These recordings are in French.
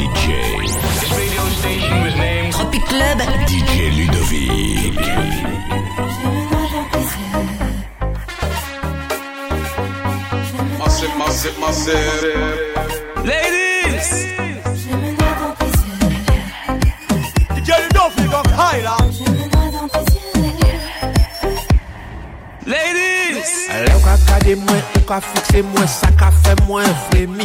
DJ. This radio station was named Tropic Club. DJ Ludovic. Ladies! DJ Ludovic tes Highland. Ladies! Alors quand ka des me. ou moi ça ça fait moins, moins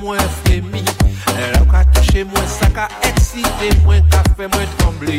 moins frémi Elle a touché moins ça qu'à excité moins qu'à fait moins trembler.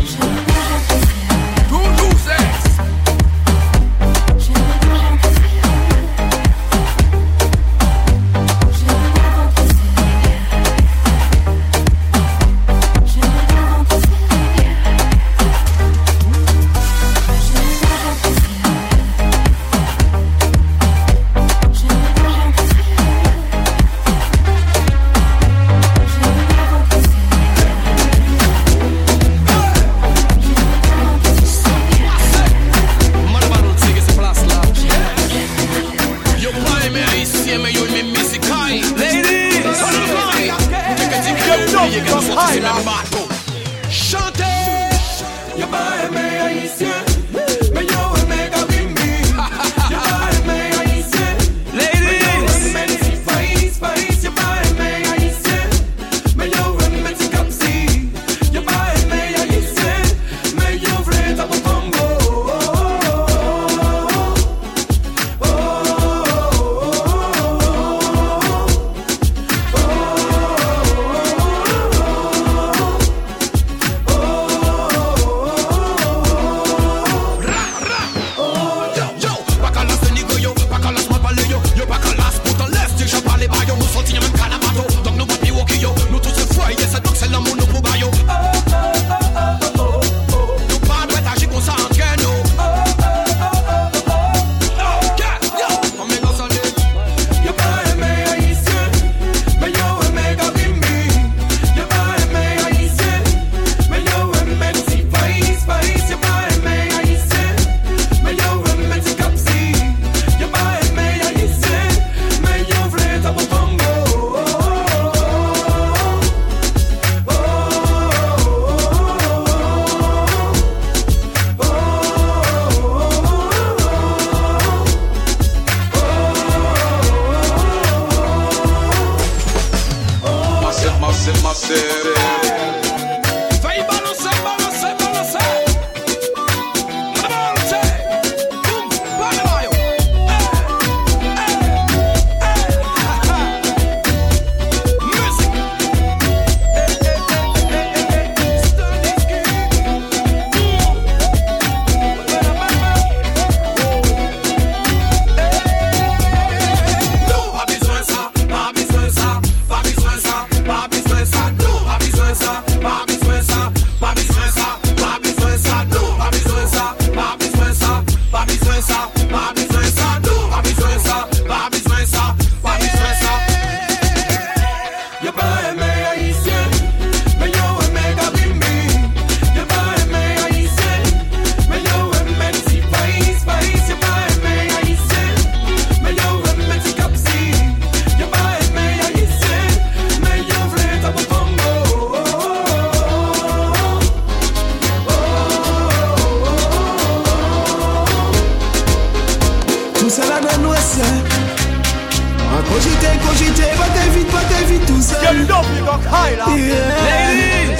Yeah. baby,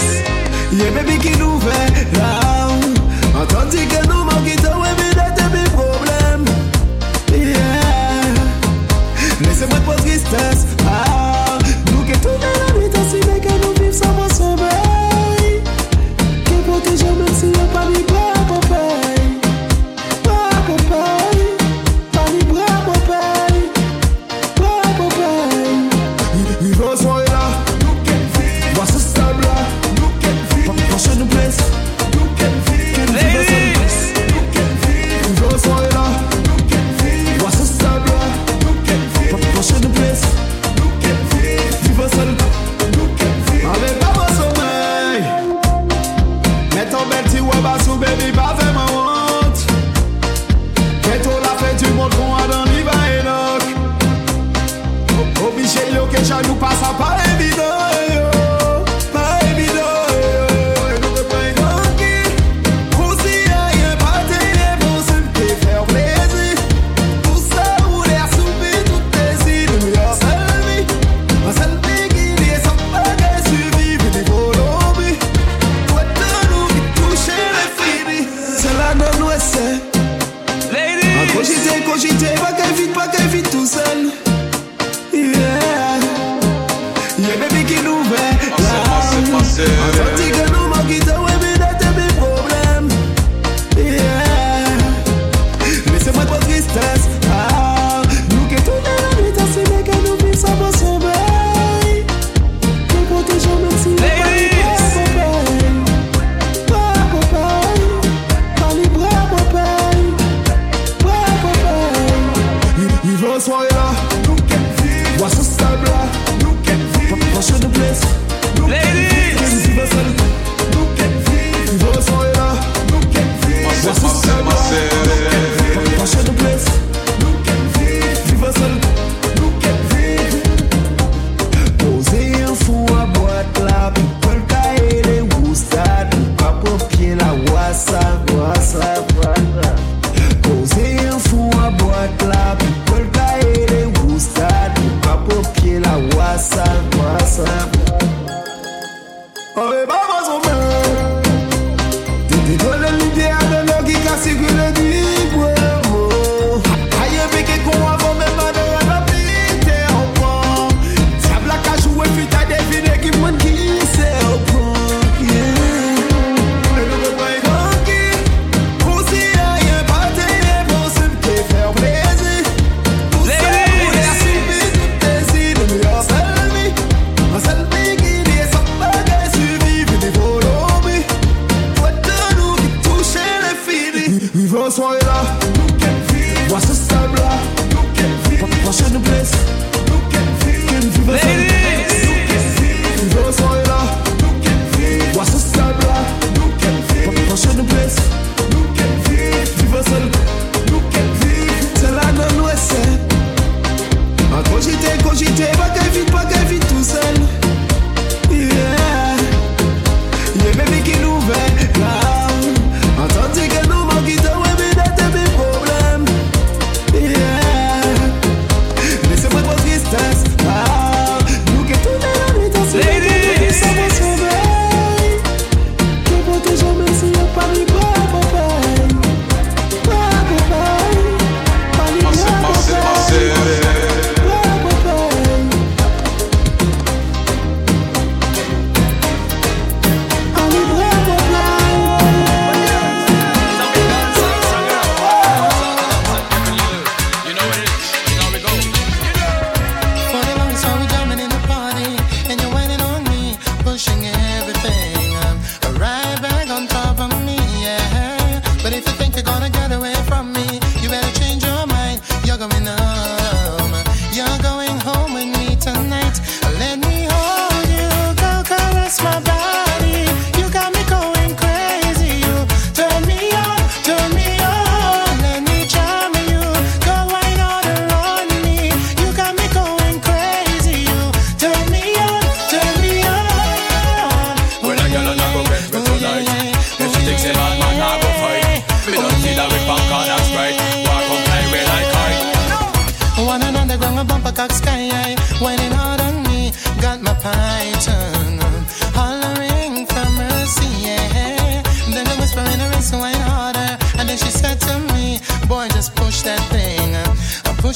Je me bikini ouvert. let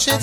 shit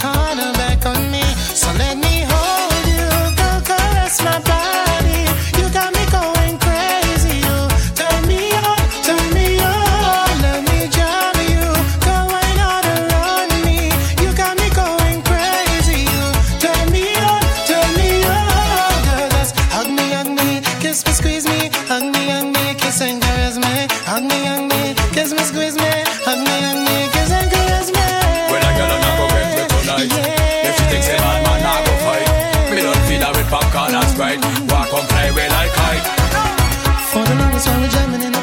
was only jamming in the